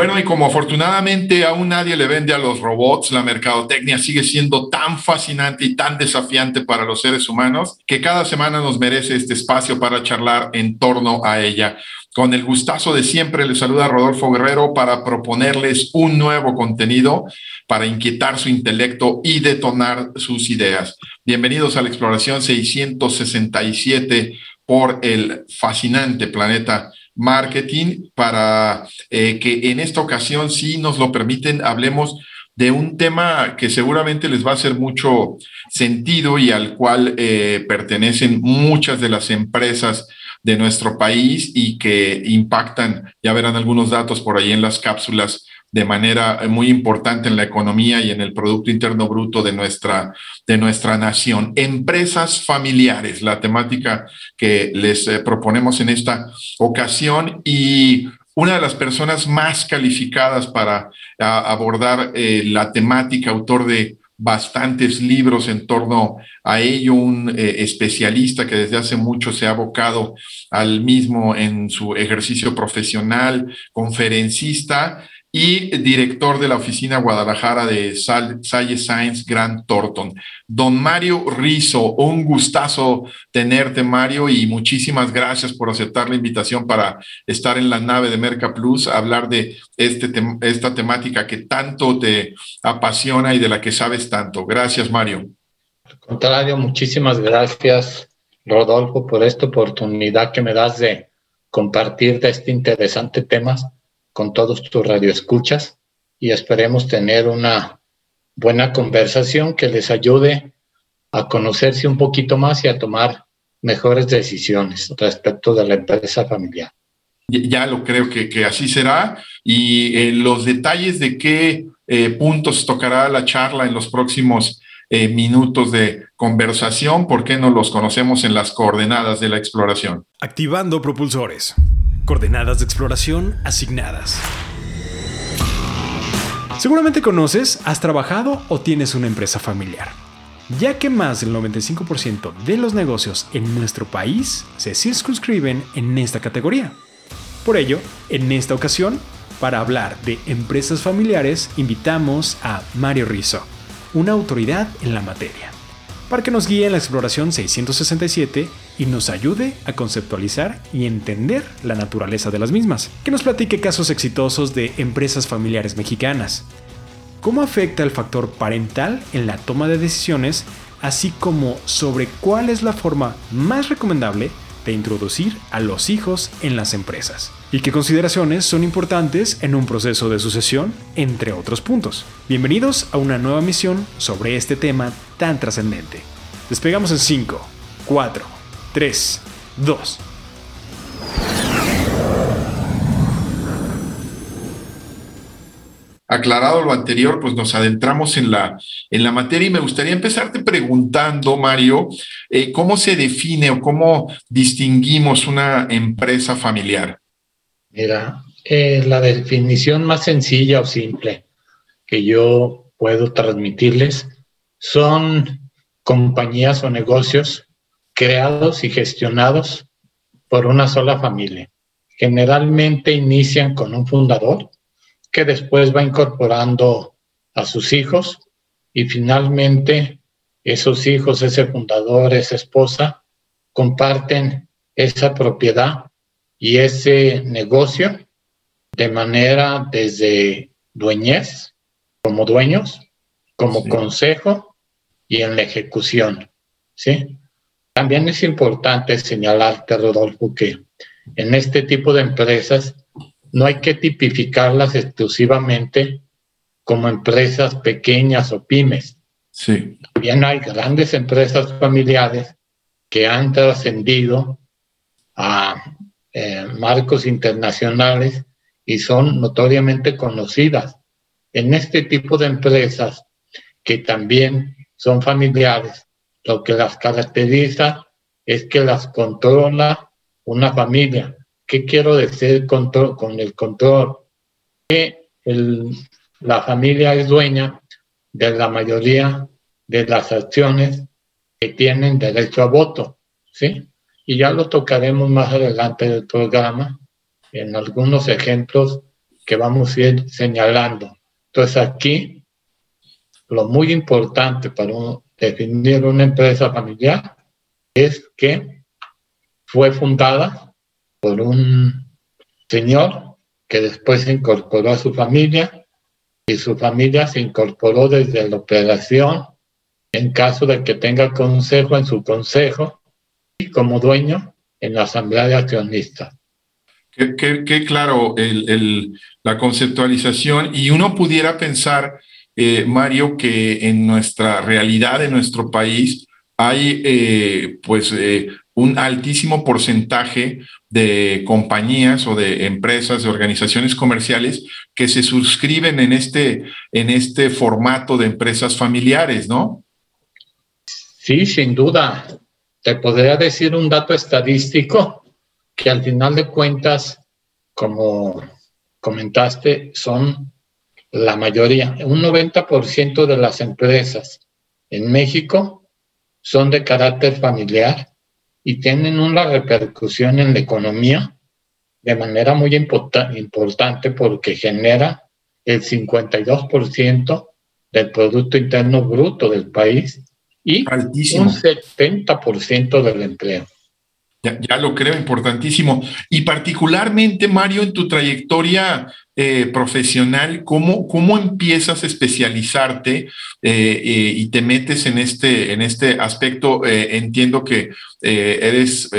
Bueno, y como afortunadamente aún nadie le vende a los robots, la mercadotecnia sigue siendo tan fascinante y tan desafiante para los seres humanos que cada semana nos merece este espacio para charlar en torno a ella. Con el gustazo de siempre les saluda Rodolfo Guerrero para proponerles un nuevo contenido para inquietar su intelecto y detonar sus ideas. Bienvenidos a la exploración 667 por el fascinante planeta marketing para eh, que en esta ocasión, si nos lo permiten, hablemos de un tema que seguramente les va a hacer mucho sentido y al cual eh, pertenecen muchas de las empresas de nuestro país y que impactan, ya verán algunos datos por ahí en las cápsulas de manera muy importante en la economía y en el Producto Interno Bruto de nuestra, de nuestra nación. Empresas familiares, la temática que les eh, proponemos en esta ocasión y una de las personas más calificadas para abordar eh, la temática, autor de bastantes libros en torno a ello, un eh, especialista que desde hace mucho se ha abocado al mismo en su ejercicio profesional, conferencista y director de la oficina Guadalajara de Salle Science Grant Thornton. Don Mario Rizo, un gustazo tenerte, Mario, y muchísimas gracias por aceptar la invitación para estar en la nave de Merca Plus, hablar de este esta temática que tanto te apasiona y de la que sabes tanto. Gracias, Mario. Al contrario, muchísimas gracias, Rodolfo, por esta oportunidad que me das de compartir de este interesante tema con todos tus radioescuchas y esperemos tener una buena conversación que les ayude a conocerse un poquito más y a tomar mejores decisiones respecto de la empresa familiar. Ya lo creo que, que así será. Y eh, los detalles de qué eh, puntos tocará la charla en los próximos eh, minutos de conversación, ¿por qué no los conocemos en las coordenadas de la exploración? Activando propulsores. Coordenadas de exploración asignadas. Seguramente conoces, has trabajado o tienes una empresa familiar, ya que más del 95% de los negocios en nuestro país se circunscriben en esta categoría. Por ello, en esta ocasión, para hablar de empresas familiares, invitamos a Mario Rizzo, una autoridad en la materia para que nos guíe en la exploración 667 y nos ayude a conceptualizar y entender la naturaleza de las mismas. Que nos platique casos exitosos de empresas familiares mexicanas. Cómo afecta el factor parental en la toma de decisiones, así como sobre cuál es la forma más recomendable de introducir a los hijos en las empresas y qué consideraciones son importantes en un proceso de sucesión, entre otros puntos. Bienvenidos a una nueva misión sobre este tema tan trascendente. Despegamos en 5, 4, 3, 2. Aclarado lo anterior, pues nos adentramos en la, en la materia y me gustaría empezarte preguntando, Mario, eh, ¿cómo se define o cómo distinguimos una empresa familiar? Mira, eh, la definición más sencilla o simple que yo puedo transmitirles son compañías o negocios creados y gestionados por una sola familia. Generalmente inician con un fundador que después va incorporando a sus hijos y finalmente esos hijos, ese fundador, esa esposa, comparten esa propiedad y ese negocio de manera desde dueñez, como dueños, como consejo y en la ejecución. ¿sí? También es importante señalarte, Rodolfo, que en este tipo de empresas no hay que tipificarlas exclusivamente como empresas pequeñas o pymes. Sí. También hay grandes empresas familiares que han trascendido a eh, marcos internacionales y son notoriamente conocidas. En este tipo de empresas que también son familiares. Lo que las caracteriza es que las controla una familia. ¿Qué quiero decir control, con el control? Que la familia es dueña de la mayoría de las acciones que tienen derecho a voto, ¿sí? Y ya lo tocaremos más adelante del programa en algunos ejemplos que vamos a ir señalando. Entonces aquí lo muy importante para definir una empresa familiar es que fue fundada por un señor que después se incorporó a su familia y su familia se incorporó desde la operación en caso de que tenga consejo en su consejo como dueño en la asamblea de accionistas. Qué, claro la conceptualización y uno pudiera pensar, eh, Mario, que en nuestra realidad, en nuestro país, hay eh, pues eh, un altísimo porcentaje de compañías o de empresas, de organizaciones comerciales que se suscriben en este, en este formato de empresas familiares, ¿no? Sí, sin duda. Te podría decir un dato estadístico que al final de cuentas, como comentaste, son la mayoría. Un 90% de las empresas en México son de carácter familiar y tienen una repercusión en la economía de manera muy importante porque genera el 52% del Producto Interno Bruto del país y un 70% del empleo. Ya, lo creo, importantísimo. Y particularmente, Mario, en tu trayectoria eh, profesional, ¿cómo, ¿cómo empiezas a especializarte eh, eh, y te metes en este, en este aspecto? entiendo que eres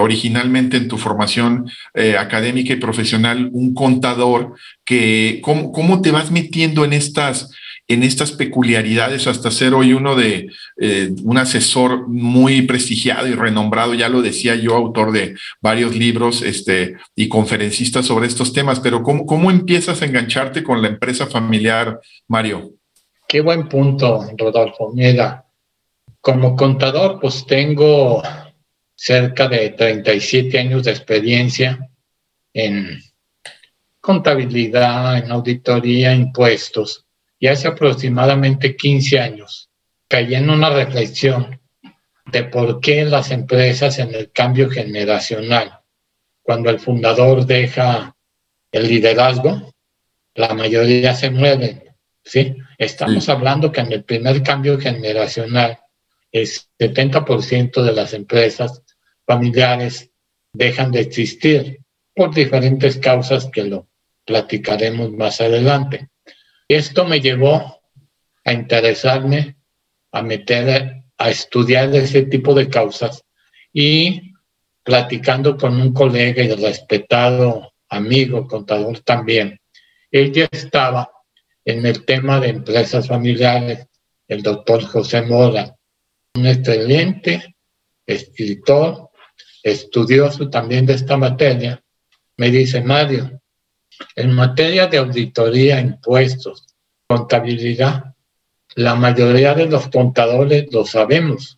originalmente en tu formación académica y profesional un contador, que, ¿cómo, ¿cómo te vas metiendo en estas en estas peculiaridades hasta ser hoy uno de eh, un asesor muy prestigiado y renombrado, ya lo decía yo, autor de varios libros este, y conferencista sobre estos temas, pero ¿cómo, ¿cómo empiezas a engancharte con la empresa familiar, Mario? Qué buen punto, Rodolfo. Mira, como contador, pues tengo cerca de 37 años de experiencia en contabilidad, en auditoría, impuestos y hace aproximadamente 15 años caí en una reflexión de por qué las empresas en el cambio generacional, cuando el fundador deja el liderazgo, la mayoría se mueven. ¿sí? Estamos hablando que en el primer cambio generacional, el 70% de las empresas familiares dejan de existir por diferentes causas que lo platicaremos más adelante. Esto me llevó a interesarme, a meter, a estudiar ese tipo de causas y platicando con un colega y respetado amigo, contador también. Ella estaba en el tema de empresas familiares, el doctor José Mora, un excelente escritor, estudioso también de esta materia, me dice, Mario, en materia de auditoría, impuestos, contabilidad, la mayoría de los contadores lo sabemos.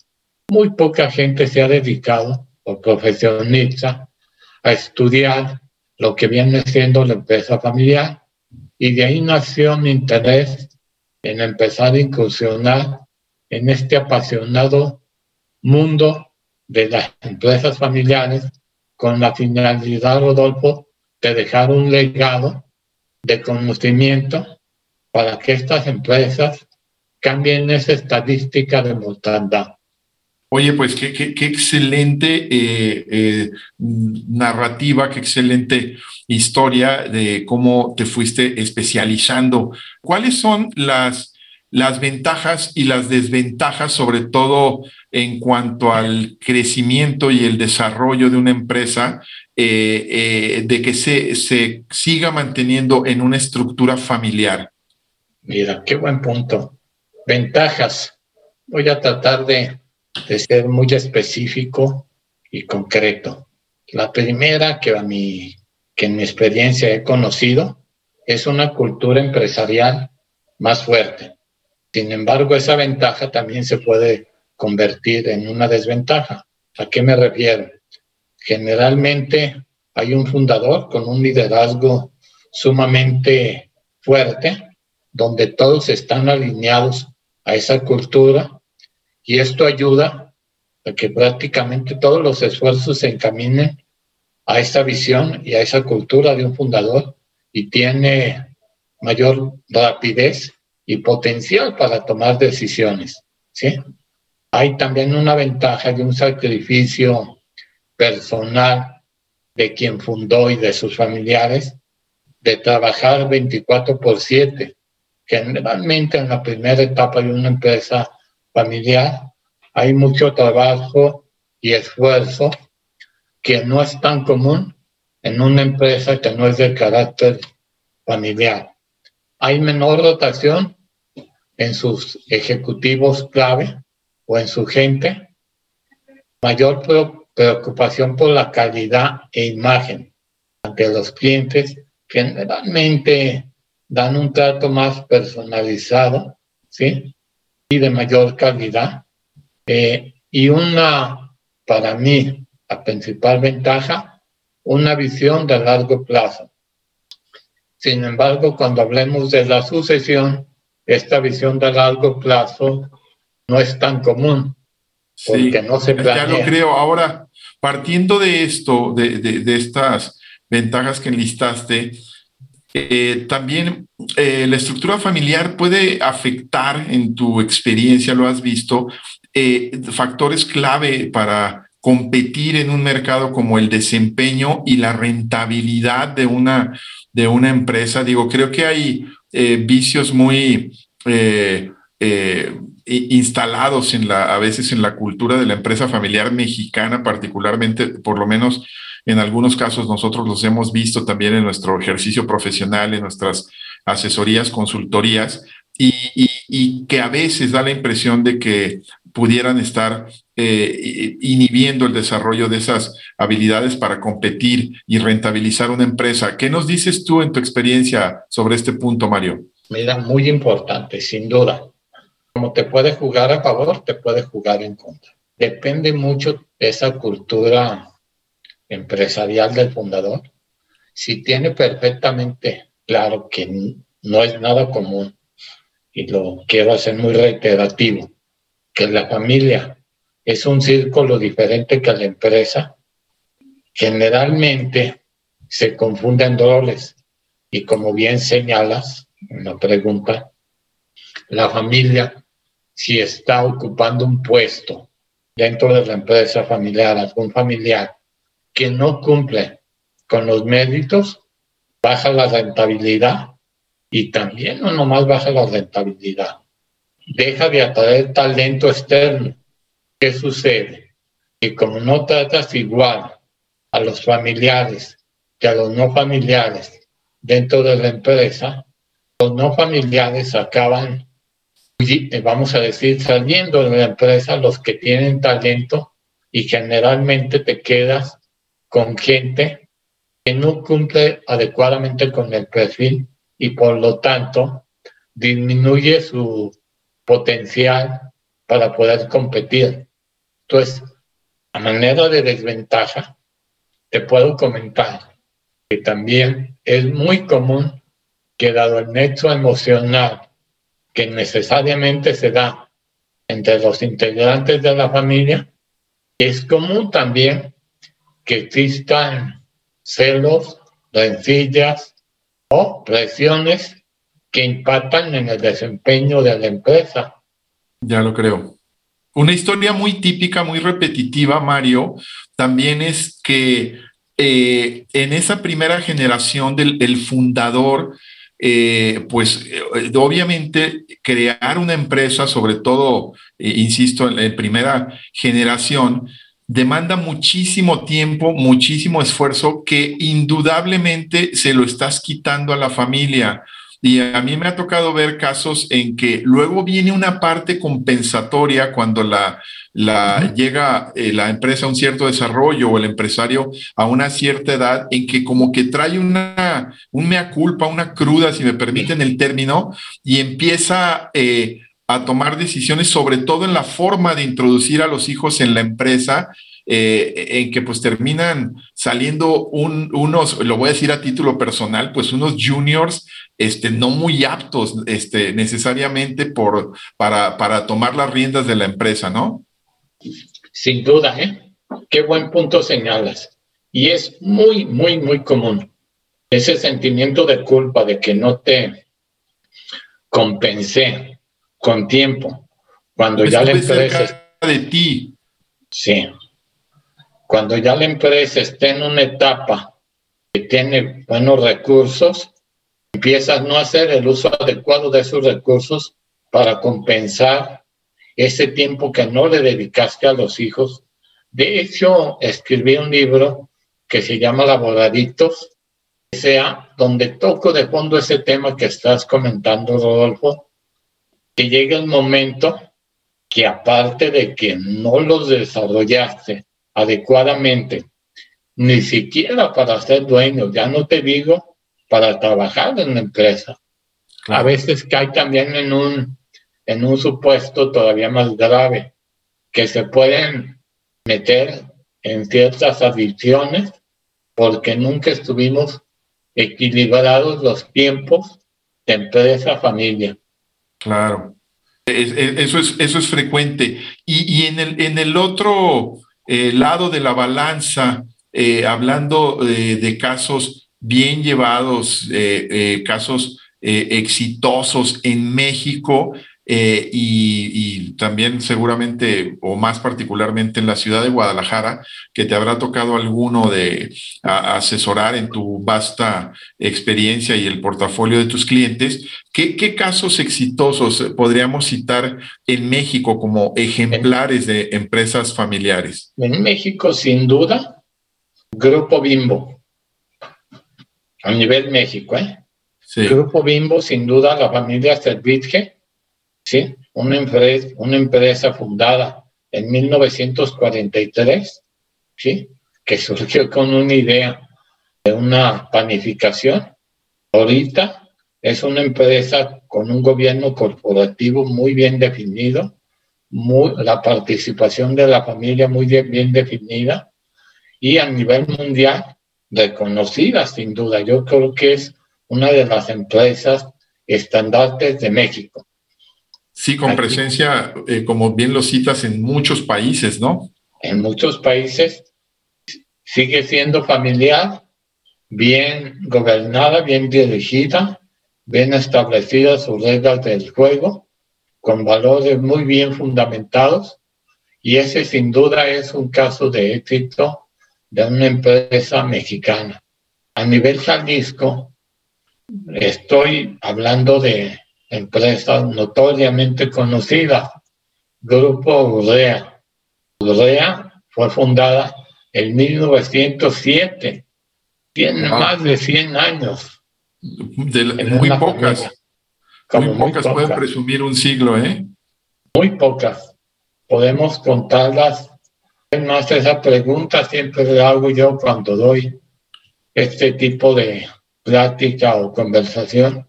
Muy poca gente se ha dedicado o profesionista a estudiar lo que viene siendo la empresa familiar y de ahí nació mi interés en empezar a incursionar en este apasionado mundo de las empresas familiares con la finalidad, Rodolfo, de dejar un legado de conocimiento para que estas empresas cambien esa estadística de mortandad. Oye, pues qué, excelente eh, eh, narrativa, qué excelente historia de cómo te fuiste especializando. ¿Cuáles son las, las ventajas y las desventajas, sobre todo en cuanto al crecimiento y el desarrollo de una empresa eh, eh, de que se, se siga manteniendo en una estructura familiar? Mira, qué buen punto. Ventajas. Voy a tratar de, de ser muy específico y concreto. La primera que, a mí, que en mi experiencia he conocido es una cultura empresarial más fuerte. Sin embargo, esa ventaja también se puede convertir en una desventaja. ¿A qué me refiero? Generalmente hay un fundador con un liderazgo sumamente fuerte, donde todos están alineados a esa cultura y esto ayuda a que prácticamente todos los esfuerzos se encaminen a esa visión y a esa cultura de un fundador y tiene mayor rapidez y potencial para tomar decisiones. ¿sí? Hay también una ventaja de un sacrificio personal de quien fundó y de sus familiares de trabajar 24 por 7. Generalmente en la primera etapa de una empresa familiar hay mucho trabajo y esfuerzo que no es tan común en una empresa que no es de carácter familiar. Hay menor rotación en sus ejecutivos clave o en su gente, mayor preocupación por la calidad e imagen ante los clientes, generalmente dan un trato más personalizado, ¿sí? Y de mayor calidad. Eh, y una, para mí, la principal ventaja, una visión de largo plazo. Sin embargo, cuando hablemos de la sucesión, esta visión de largo plazo no es tan común. Porque no se planea. Ya lo creo. Ahora, partiendo de esto, de, de, estas ventajas que enlistaste, eh, también eh, la estructura familiar puede afectar, en tu experiencia lo has visto, eh, factores clave para competir en un mercado como el desempeño y la rentabilidad de una, de una empresa. Digo, creo que hay vicios muy instalados en la, a veces en la cultura de la empresa familiar mexicana, particularmente, por lo menos en algunos casos nosotros los hemos visto también en nuestro ejercicio profesional, en nuestras asesorías, consultorías, y, que a veces da la impresión de que pudieran estar eh, inhibiendo el desarrollo de esas habilidades para competir y rentabilizar una empresa. ¿Qué nos dices tú en tu experiencia sobre este punto, Mario? Mira, muy importante, sin duda como te puede jugar a favor, te puede jugar en contra. Depende mucho de esa cultura empresarial del fundador. Si tiene perfectamente claro que no es nada común, y lo quiero hacer muy reiterativo, que la familia es un círculo diferente que la empresa, generalmente se confunden roles. Y como bien señalas en la pregunta, la familia si está ocupando un puesto dentro de la empresa familiar, algún familiar que no cumple con los méritos, baja la rentabilidad y también no nomás baja la rentabilidad, deja de atraer talento externo. ¿Qué sucede? Que como no tratas igual a los familiares que a los no familiares dentro de la empresa, los no familiares acaban vamos a decir, saliendo de la empresa los que tienen talento y generalmente te quedas con gente que no cumple adecuadamente con el perfil y por lo tanto disminuye su potencial para poder competir. Entonces, a manera de desventaja, te puedo comentar que también es muy común que dado el nexo emocional que necesariamente se da entre los integrantes de la familia, es común también que existan celos, rencillas o presiones que impactan en el desempeño de la empresa. Ya lo creo. Una historia muy típica, muy repetitiva, Mario, también es que eh, en esa primera generación del fundador eh, pues eh, obviamente crear una empresa, sobre todo, eh, insisto, en la primera generación, demanda muchísimo tiempo, muchísimo esfuerzo que indudablemente se lo estás quitando a la familia. Y a mí me ha tocado ver casos en que luego viene una parte compensatoria cuando la, la llega eh, la empresa a un cierto desarrollo o el empresario a una cierta edad en que como que trae una, un mea culpa, una cruda, si me permiten el término, y empieza eh, a tomar decisiones, sobre todo en la forma de introducir a los hijos en la empresa, eh, en que pues terminan saliendo unos, lo voy a decir a título personal, pues unos juniors este, no muy aptos este, necesariamente por, para, para tomar las riendas de la empresa, ¿no? Sin duda, ¿eh? Qué buen punto señalas. Y es muy, muy, muy común ese sentimiento de culpa de que no te compensé con tiempo. Cuando ya la empresa... De ti. Sí. Cuando ya la empresa está en una etapa que tiene buenos recursos, empiezas no a hacer el uso adecuado de esos recursos para compensar ese tiempo que no le dedicaste a los hijos. De hecho, escribí un libro que se llama Laboraditos, sea donde toco de fondo ese tema que estás comentando, Rodolfo, que llegue el momento que aparte de que no los desarrollaste adecuadamente, ni siquiera para ser dueño, ya no te digo para trabajar en la empresa. A veces cae también en un, en un supuesto todavía más grave, que se pueden meter en ciertas adicciones porque nunca estuvimos equilibrados los tiempos de empresa-familia. Claro, eso es, eso es frecuente. Y, y en, el, en el otro eh, lado de la balanza, eh, hablando eh, de casos bien llevados, casos exitosos en México, eh, y, también seguramente, o más particularmente en la ciudad de Guadalajara, que te habrá tocado alguno de asesorar en tu vasta experiencia y el portafolio de tus clientes. ¿Qué, ¿Qué, casos exitosos podríamos citar en México como ejemplares de empresas familiares? En México, sin duda, Grupo Bimbo. A nivel México, ¿eh? Grupo Bimbo, sin duda, la familia Servitje ¿sí? Una empresa, una empresa fundada en 1943, ¿sí? Que surgió con una idea de una panificación. Ahorita es una empresa con un gobierno corporativo muy bien definido, muy, la participación de la familia muy bien definida y a nivel mundial reconocida sin duda. Yo creo que es una de las empresas estandartes de México. Sí, con presencia, eh, como bien lo citas, en muchos países, ¿no? En muchos países sigue siendo familiar, bien gobernada, bien dirigida, bien establecidas sus reglas del juego, con valores muy bien fundamentados. Y ese sin duda es un caso de éxito de una empresa mexicana. A nivel Jalisco, estoy hablando de empresa notoriamente conocida, Grupo Urrea. Urrea fue fundada en 1907, tiene más de 100 años. muy pocas. muy, pocas pueden presumir un siglo, ¿eh? Muy pocas. Podemos contarlas. Más esa pregunta siempre la hago yo cuando doy este tipo de plática o conversación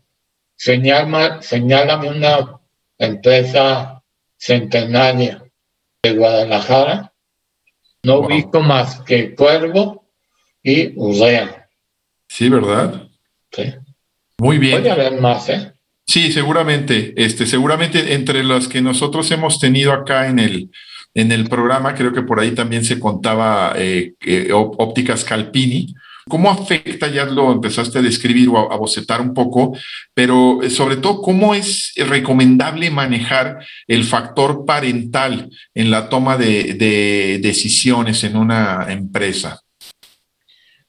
señálame una empresa centenaria de Guadalajara. No ubico más que Cuervo y Urrea. Sí, ¿verdad? Sí. Muy bien. Puede haber más, ¿eh? Sí, seguramente. Este, seguramente entre las que nosotros hemos tenido acá en el, en el programa, creo que por ahí también se contaba eh, ópticas Calpini, ¿Cómo afecta, ya lo empezaste a describir o a, bocetar un poco, pero eh, sobre todo, cómo es recomendable manejar el factor parental en la toma de, decisiones en una empresa?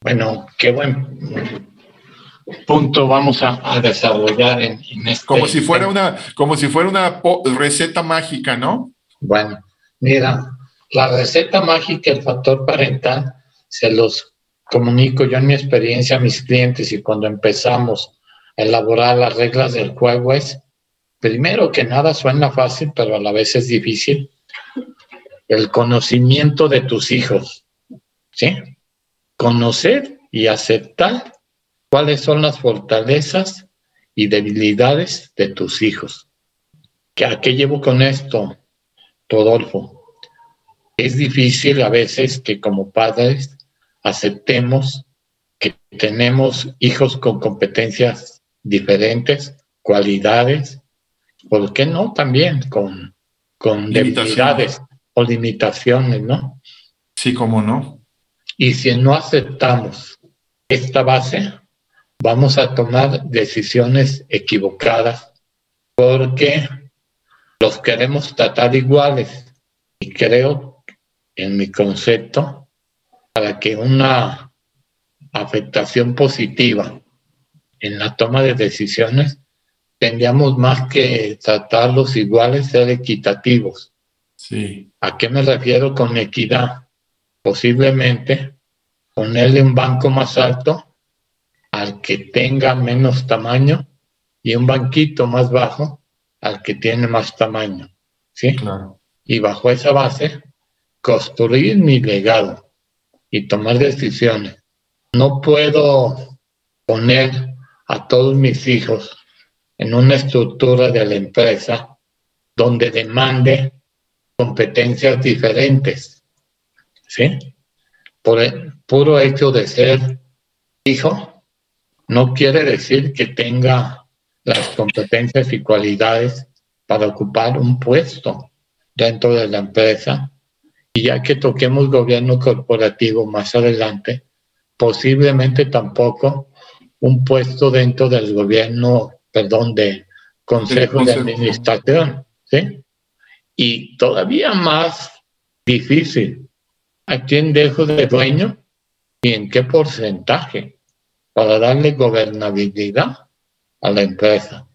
Bueno, qué buen punto vamos a, desarrollar en, este. Como si fuera una, como si fuera una receta mágica, ¿no? Bueno, mira, la receta mágica, el factor parental, se los comunico yo en mi experiencia a mis clientes y cuando empezamos a elaborar las reglas del juego es, primero que nada suena fácil, pero a la vez es difícil, el conocimiento de tus hijos, ¿sí? Conocer y aceptar cuáles son las fortalezas y debilidades de tus hijos. ¿A qué llevo con esto, Rodolfo? Es difícil a veces que como padres aceptemos que tenemos hijos con competencias diferentes, cualidades, ¿por qué no? También con, con debilidades o limitaciones, ¿no? Sí, cómo no. Y si no aceptamos esta base, vamos a tomar decisiones equivocadas porque los queremos tratar iguales. Y creo, en mi concepto, para que una afectación positiva en la toma de decisiones, tendríamos más que tratarlos iguales, ser equitativos. Sí. ¿A qué me refiero con equidad? Posiblemente ponerle un banco más alto al que tenga menos tamaño y un banquito más bajo al que tiene más tamaño. ¿Sí? Claro. Y bajo esa base, construir mi legado y tomar decisiones. No puedo poner a todos mis hijos en una estructura de la empresa donde demande competencias diferentes. ¿Sí? Por el puro hecho de ser hijo, no quiere decir que tenga las competencias y cualidades para ocupar un puesto dentro de la empresa. Y ya que toquemos gobierno corporativo más adelante, posiblemente tampoco un puesto dentro del gobierno, perdón, de consejo de administración, ¿sí? Y todavía más difícil, ¿a quién dejo de dueño y en qué porcentaje para darle gobernabilidad a la empresa?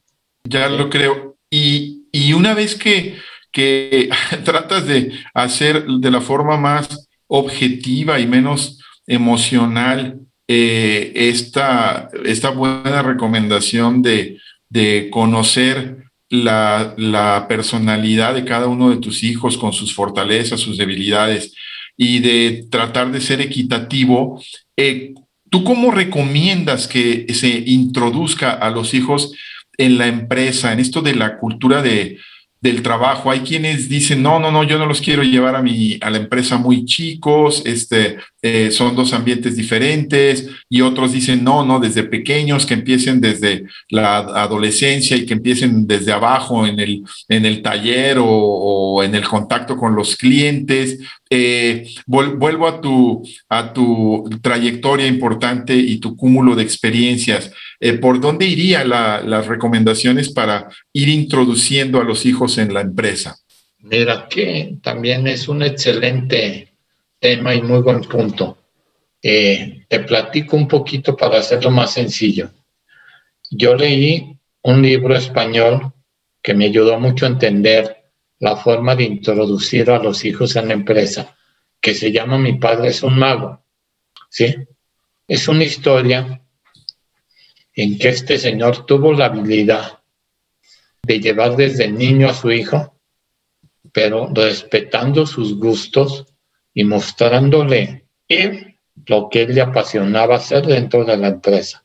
Ya lo creo. Y, y una vez que, que tratas de hacer de la forma más objetiva y menos emocional eh, esta, esta buena recomendación de, de conocer la, la, personalidad de cada uno de tus hijos con sus fortalezas, sus debilidades y de tratar de ser equitativo. Eh, ¿Tú cómo recomiendas que se introduzca a los hijos en la empresa, en esto de la cultura de, del trabajo. Hay quienes dicen, no, no, no, yo no los quiero llevar a, mi, a la empresa muy chicos, este, eh, son dos ambientes diferentes, y otros dicen, no, no, desde pequeños, que empiecen desde la adolescencia y que empiecen desde abajo en el, en el taller o, en el contacto con los clientes. Eh, vuelvo a tu, a tu trayectoria importante y tu cúmulo de experiencias. Eh, ¿Por dónde irían las recomendaciones para ir introduciendo a los hijos en la empresa? Mira, que también es un excelente tema y muy buen punto. Eh, te platico un poquito para hacerlo más sencillo. Yo leí un libro español que me ayudó mucho a entender la forma de introducir a los hijos en la empresa, que se llama Mi padre es un mago. ¿Sí? Es una historia en que este señor tuvo la habilidad de llevar desde niño a su hijo, pero respetando sus gustos y mostrándole él lo que él le apasionaba hacer dentro de la empresa.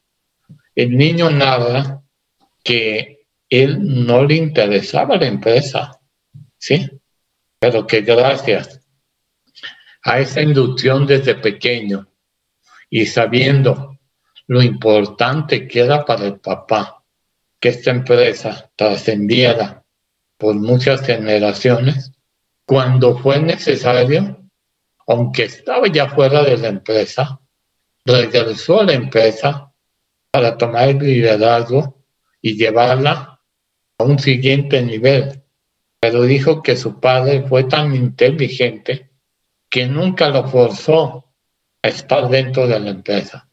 El niño narra que él no le interesaba la empresa, ¿sí? Pero que gracias a esa inducción desde pequeño y sabiendo lo importante que era para el papá que esta empresa trascendiera por muchas generaciones, cuando fue necesario, aunque estaba ya fuera de la empresa, regresó a la empresa para tomar el liderazgo y llevarla a un siguiente nivel pero dijo que su padre fue tan inteligente que nunca lo forzó a estar dentro de la empresa.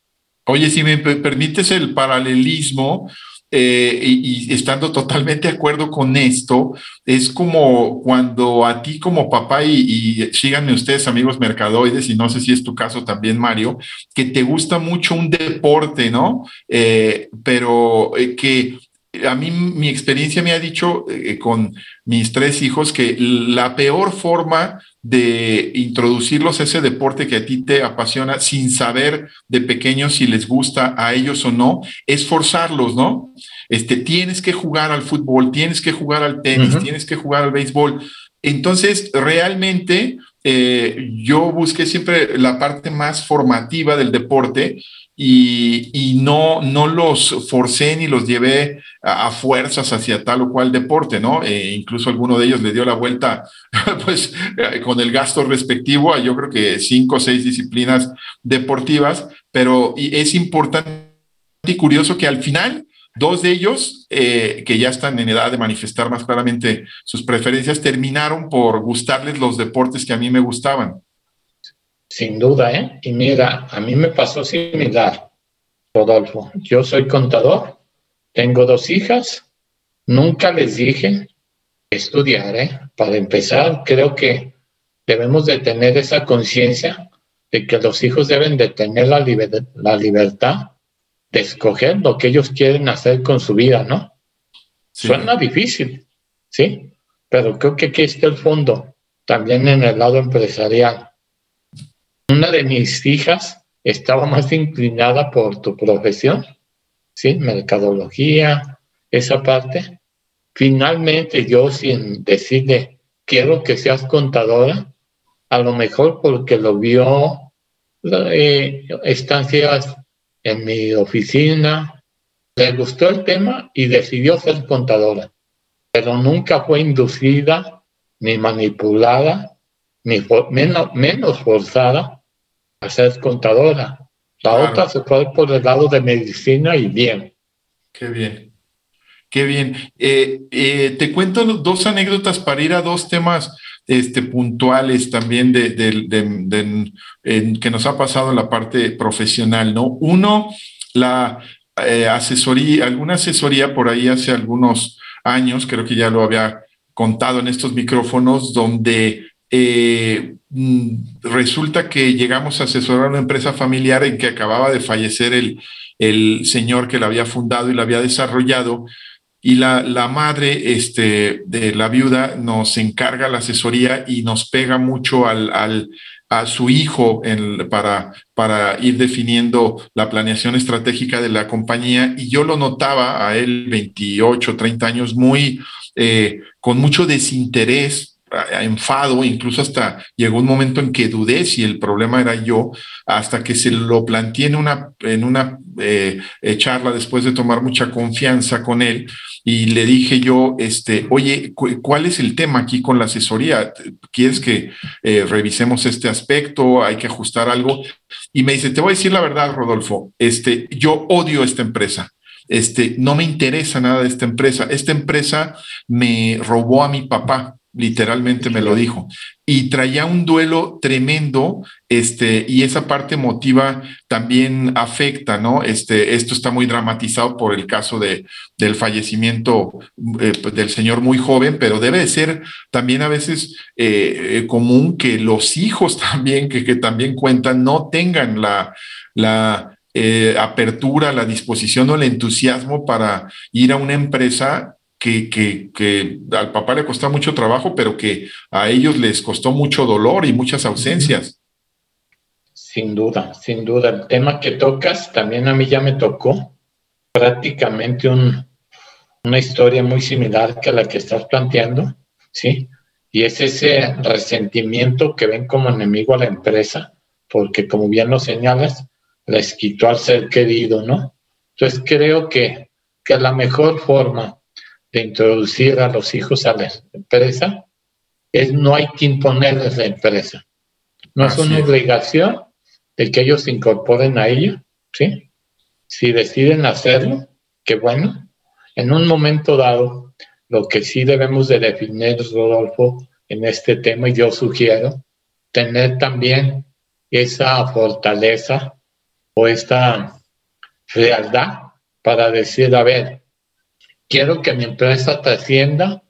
Oye, si me permites el paralelismo, eh, y, estando totalmente de acuerdo con esto, es como cuando a ti como papá, y, síganme ustedes amigos mercadoides, y no sé si es tu caso también, Mario, que te gusta mucho un deporte, ¿no? Eh, pero eh, que a mí mi experiencia me ha dicho con mis tres hijos que la peor forma de introducirlos a ese deporte que a ti te apasiona sin saber de pequeños si les gusta a ellos o no, es forzarlos, ¿no? Este, tienes que jugar al fútbol, tienes que jugar al tenis, tienes que jugar al béisbol. Entonces, realmente eh, yo busqué siempre la parte más formativa del deporte y, no, no los forcé ni los llevé a, fuerzas hacia tal o cual deporte, ¿no? E incluso alguno de ellos le dio la vuelta, pues, eh, con el gasto respectivo a yo creo que cinco o seis disciplinas deportivas, pero es importante y curioso que al final Dos de ellos, eh, que ya están en edad de manifestar más claramente sus preferencias, terminaron por gustarles los deportes que a mí me gustaban. Sin duda, ¿eh? Y mira, a mí me pasó similar, Rodolfo. Yo soy contador, tengo dos hijas, nunca les dije estudiar, ¿eh? Para empezar, creo que debemos de tener esa conciencia de que los hijos deben de tener la, la libertad de escoger lo que ellos quieren hacer con su vida, ¿no? Suena difícil, ¿sí? Pero creo que aquí está el fondo, también en el lado empresarial una de mis hijas estaba más inclinada por tu profesión, ¿sí? Mercadología, esa parte. Finalmente yo sin decirle, quiero que seas contadora, a lo mejor porque lo vio eh, estancias en mi oficina, le gustó el tema y decidió ser contadora, pero nunca fue inducida ni manipulada ni menos, menos forzada a ser contadora. La otra se fue por el lado de medicina y bien. Qué bien. Qué bien. Eh, eh, te cuento dos anécdotas para ir a dos temas este, puntuales también de, que nos ha pasado en la parte profesional, ¿no? Uno, la eh, asesoría, alguna asesoría por ahí hace algunos años, creo que ya lo había contado en estos micrófonos, donde eh, mm, resulta que llegamos a asesorar a una empresa familiar en que acababa de fallecer el, el señor que la había fundado y la había desarrollado. Y la, la, madre este, de la viuda nos encarga la asesoría y nos pega mucho al, al a su hijo para, para ir definiendo la planeación estratégica de la compañía. Y yo lo notaba a él, 28, 30 años, muy eh, con mucho desinterés enfado, incluso hasta llegó un momento en que dudé si el problema era yo, hasta que se lo planteé en una, en una eh, eh, charla después de tomar mucha confianza con él y le dije yo, este, oye, ¿cuál es el tema aquí con la asesoría? ¿Quieres que eh, revisemos este aspecto? ¿Hay que ajustar algo? Y me dice, te voy a decir la verdad, Rodolfo, este, yo odio esta empresa. Este, no me interesa nada de esta empresa. Esta empresa me robó a mi papá literalmente me lo dijo. Y traía un duelo tremendo, este, y esa parte emotiva también afecta, ¿no? Este, esto está muy dramatizado por el caso de, del fallecimiento eh, pues, del señor muy joven, pero debe de ser también a veces eh, eh, común que los hijos también, que, que también cuentan, no tengan la, la apertura, la disposición o el entusiasmo para ir a una empresa que, al papá le costó mucho trabajo, pero que a ellos les costó mucho dolor y muchas ausencias. Sin duda, sin duda. El tema que tocas también a mí ya me tocó prácticamente una historia muy similar que la que estás planteando, ¿sí? Y es ese resentimiento que ven como enemigo a la empresa, porque como bien lo señalas, les quitó al ser querido, ¿no? Entonces creo que, que la mejor forma de introducir a los hijos a la empresa es no hay que imponerles la empresa. No es una obligación de que ellos se incorporen a ella, ¿sí? Si deciden hacerlo, qué bueno. En un momento dado, lo que sí debemos de definir, Rodolfo, en este tema, y yo sugiero, tener también esa fortaleza o esta frialdad para decir, a ver, quiero que mi empresa trascienda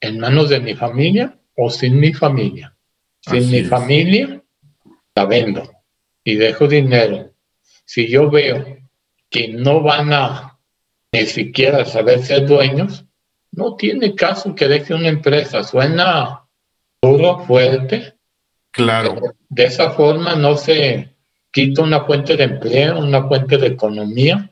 en manos de mi familia o sin mi familia. Sin mi familia, la vendo y dejo dinero. Si yo veo que no van a ni siquiera saber ser dueños, no tiene caso que deje una empresa. Suena duro, fuerte, Claro. De esa forma no se quita una fuente de empleo, una fuente de economía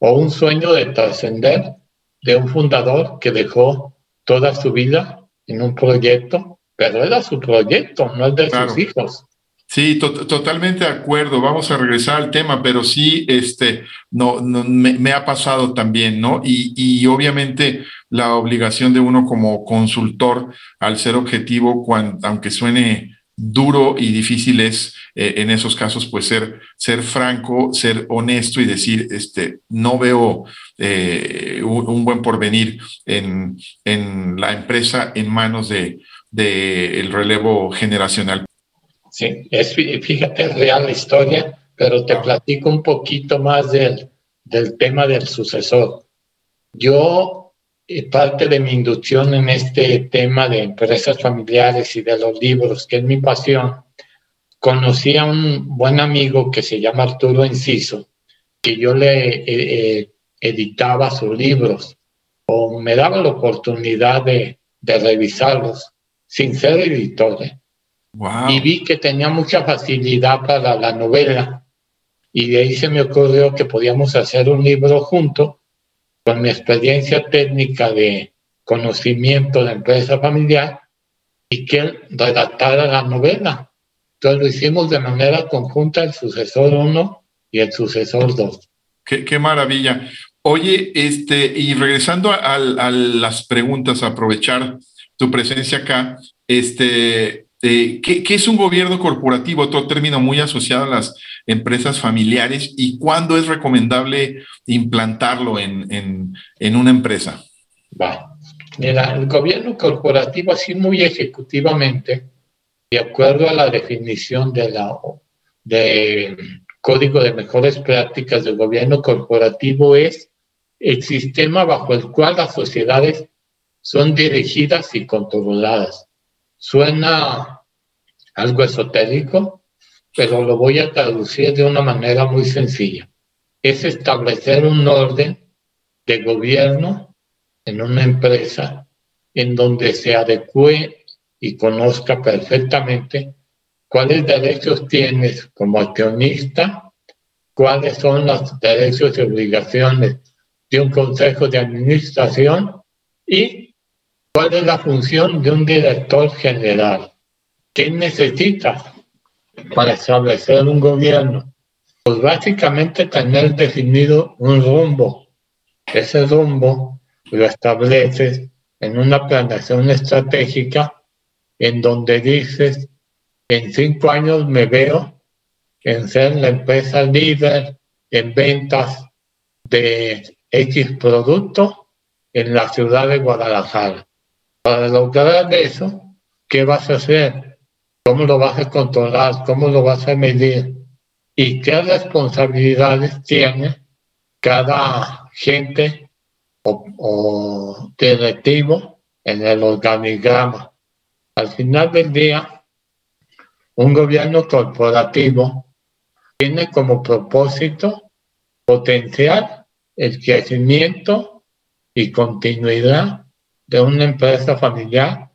o un sueño de trascender de un fundador que dejó toda su vida en un proyecto, pero era su proyecto, no el de sus hijos. Sí, totalmente de acuerdo. Vamos a regresar al tema, pero sí, este, no, me, ha pasado también, ¿no? Y, y, obviamente la obligación de uno como consultor al ser objetivo, cuando, aunque suene duro y difícil es eh, en esos casos pues ser, ser franco, ser honesto y decir, este, no veo eh, un, buen porvenir en, en, la empresa en manos de, de el relevo generacional. Sí, es, fíjate, real la historia, pero te platico un poquito más del, del tema del sucesor. Yo, parte de mi inducción en este tema de empresas familiares y de los libros, que es mi pasión, conocí a un buen amigo que se llama Arturo Enciso, que yo le eh, eh, editaba sus libros o me daba la oportunidad de, de revisarlos sin ser editor. Y vi que tenía mucha facilidad para la novela. Y de ahí se me ocurrió que podíamos hacer un libro junto con mi experiencia técnica de conocimiento de empresa familiar y que él redactara la novela. Entonces lo hicimos de manera conjunta el sucesor 1 y el sucesor 2. Qué, qué, maravilla. Oye, este, y regresando a, a, las preguntas, aprovechar tu presencia acá, este, eh, ¿qué, es un gobierno corporativo? Otro término muy asociado a las empresas familiares y cuándo es recomendable implantarlo en, una empresa. Va. El gobierno corporativo, así muy ejecutivamente, de acuerdo a la definición de la de Código de Mejores Prácticas del Gobierno Corporativo, es el sistema bajo el cual las sociedades son dirigidas y controladas Suena algo esotérico, pero lo voy a traducir de una manera muy sencilla. Es establecer un orden de gobierno en una empresa en donde se adecue y conozca perfectamente cuáles derechos tienes como accionista, cuáles son los derechos y obligaciones de un consejo de administración y ¿Cuál es la función de un director general? ¿Qué necesita para establecer un gobierno? Pues básicamente tener definido un rumbo. Ese rumbo lo estableces en una planeación estratégica en donde dices, en cinco años me veo en ser la empresa líder en ventas de X producto en la ciudad de Guadalajara. Para lograr eso, ¿qué vas a hacer? ¿Cómo lo vas a controlar? ¿Cómo lo vas a medir? ¿Y qué responsabilidades tiene cada gente o, directivo en el organigrama? Al final del día, un gobierno corporativo tiene como propósito potenciar el crecimiento y continuidad de una empresa familiar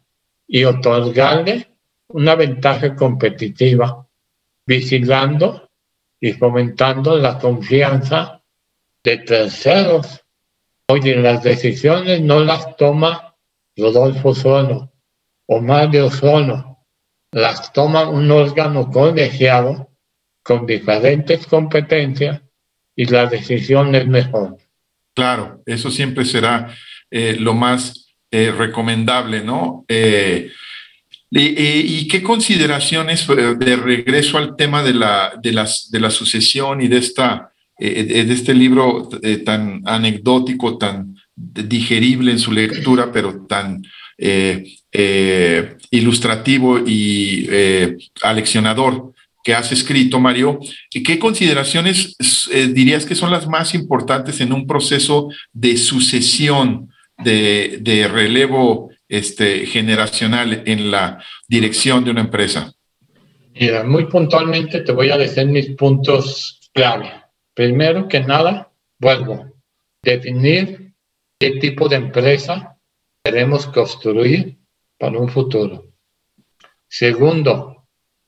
y otorgarle una ventaja competitiva, vigilando y fomentando la confianza de terceros. Oye, las decisiones no las toma Rodolfo solo o Mario solo, las toma un órgano colegiado con diferentes competencias y la decisión es mejor. Claro, eso siempre será eh, lo más eh, recomendable, ¿no? Eh, y, qué consideraciones eh, de regreso al tema de la, de de la sucesión y de, esta, de este libro tan anecdótico, tan digerible en su lectura, pero tan ilustrativo y aleccionador que has escrito, Mario, ¿qué consideraciones dirías que son las más importantes en un proceso de sucesión de, relevo este, generacional en la dirección de una empresa? Mira, muy puntualmente te voy a decir mis puntos clave. Primero que nada, vuelvo, definir qué tipo de empresa queremos construir para un futuro. Segundo,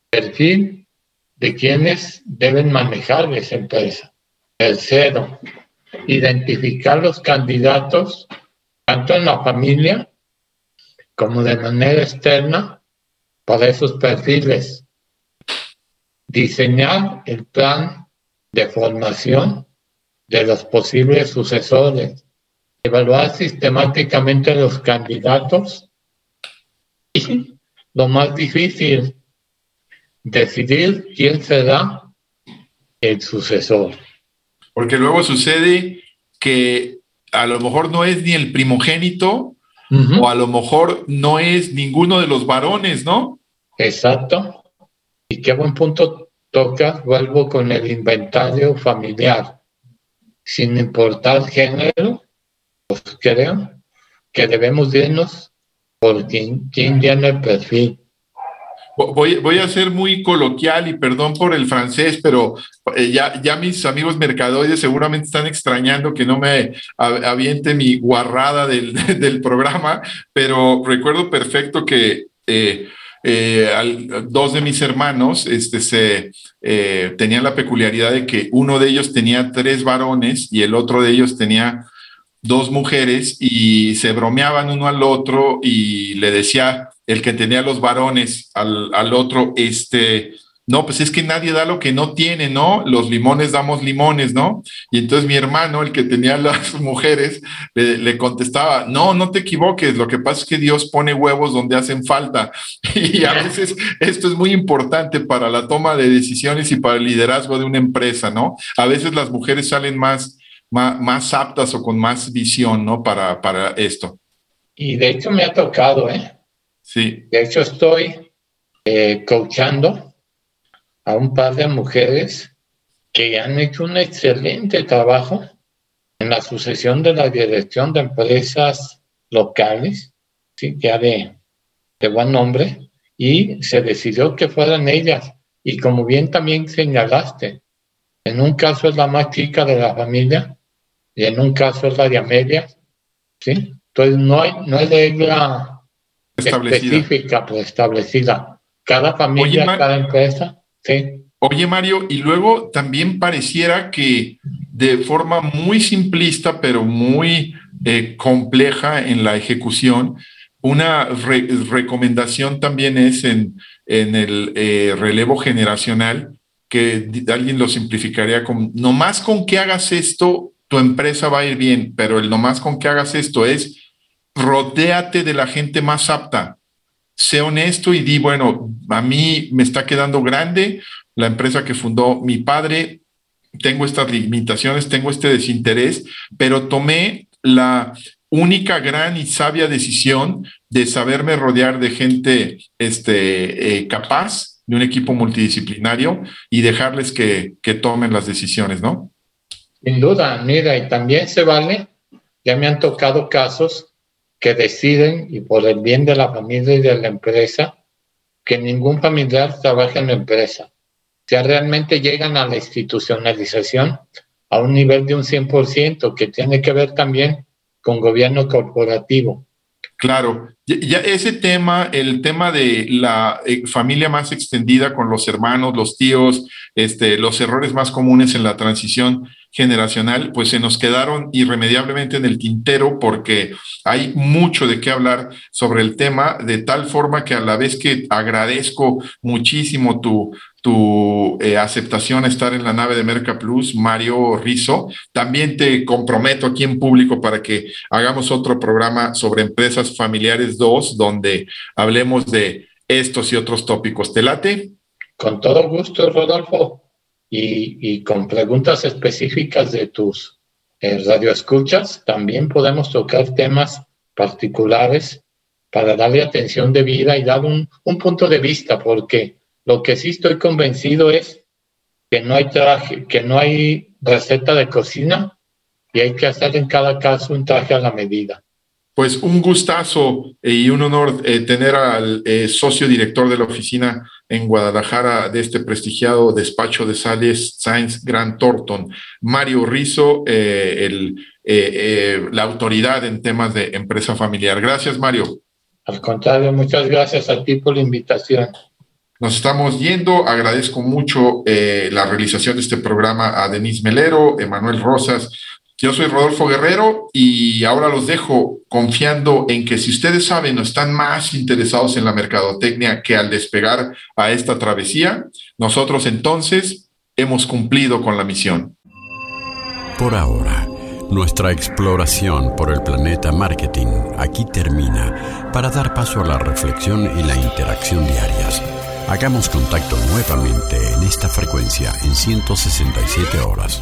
perfil de quienes deben manejar esa empresa. Tercero, identificar los candidatos tanto en la familia como de manera externa para esos perfiles. Diseñar el plan de formación de los posibles sucesores. Evaluar sistemáticamente los candidatos y, lo más difícil, decidir quién será el sucesor. Porque luego sucede que a lo mejor no es ni el primogénito o a lo mejor no es ninguno de los varones, ¿no? Exacto. Y qué buen punto toca, vuelvo con el inventario familiar. Sin importar género, pues creo que debemos irnos por quién, quién tiene el perfil. Voy, a ser muy coloquial y perdón por el francés, pero eh, ya, ya mis amigos mercadoides seguramente están extrañando que no me aviente mi guarrada del, programa, pero recuerdo perfecto que eh, eh, dos de mis hermanos este, se, tenían la peculiaridad de que uno de ellos tenía tres varones y el otro de ellos tenía dos mujeres y se bromeaban uno al otro y le decía el que tenía los varones al, al, otro, este, no, pues es que nadie da lo que no tiene, ¿no? Los limones damos limones, ¿no? Y entonces mi hermano, el que tenía las mujeres, le, le, contestaba, no, no te equivoques, lo que pasa es que Dios pone huevos donde hacen falta. Y a veces esto es muy importante para la toma de decisiones y para el liderazgo de una empresa, ¿no? A veces las mujeres salen más más, aptas o con más visión, ¿no? Para, para esto. Y de hecho me ha tocado, ¿eh? Sí. De hecho estoy eh, coachando a un par de mujeres que han hecho un excelente trabajo en la sucesión de la dirección de empresas locales, ¿sí? ya de, de buen nombre, y se decidió que fueran ellas. Y como bien también señalaste, en un caso es la más chica de la familia y en un caso es la de Amelia, ¿sí? Entonces no hay, no hay regla específica pues, establecida. Cada familia, cada empresa, ¿sí? Oye, Mario, y luego también pareciera que de forma muy simplista, pero muy eh, compleja en la ejecución, una recomendación también es en, en el eh, relevo generacional, que alguien lo simplificaría con, nomás con que hagas esto, tu empresa va a ir bien, pero el nomás con que hagas esto es rodéate de la gente más apta. Sé honesto y di, bueno, a mí me está quedando grande la empresa que fundó mi padre, tengo estas limitaciones, tengo este desinterés, pero tomé la única gran y sabia decisión de saberme rodear de gente este, eh, capaz, de un equipo multidisciplinario y dejarles que, que tomen las decisiones, ¿no? Sin duda, mira, y también se vale, ya me han tocado casos que deciden, y por el bien de la familia y de la empresa, que ningún familiar trabaje en la empresa. Ya realmente llegan a la institucionalización a un nivel de un 100%, que tiene que ver también con gobierno corporativo. Claro, ya ese tema, el tema de la eh, familia más extendida con los hermanos, los tíos, este, los errores más comunes en la transición generacional, pues se nos quedaron irremediablemente en el tintero porque hay mucho de qué hablar sobre el tema, de tal forma que a la vez que agradezco muchísimo tu, tu eh, aceptación a estar en la nave de Merca Plus, Mario Rizo. También te comprometo aquí en público para que hagamos otro programa sobre empresas familiares 2, donde hablemos de estos y otros tópicos. ¿Te late? Con todo gusto, Rodolfo. Y, con preguntas específicas de tus eh, radioescuchas, también podemos tocar temas particulares para darle atención de vida y dar un, un punto de vista, porque lo que sí estoy convencido es que no hay traje, que no hay receta de cocina y hay que hacer en cada caso un traje a la medida. Pues un gustazo y un honor eh, tener al eh, socio director de la oficina en Guadalajara de este prestigiado despacho de Sales Science Grant Thornton, Mario Rizo, eh, el, la autoridad en temas de empresa familiar. Gracias, Mario. Al contrario, muchas gracias a ti por la invitación. Nos estamos yendo. Agradezco mucho la realización de este programa a Denise Melero, Emanuel Rosas. Yo soy Rodolfo Guerrero y ahora los dejo confiando en que si ustedes saben o están más interesados en la mercadotecnia que al despegar a esta travesía, nosotros entonces hemos cumplido con la misión. Por ahora, nuestra exploración por el planeta marketing aquí termina para dar paso a la reflexión y la interacción diarias. Hagamos contacto nuevamente en esta frecuencia en 167 horas.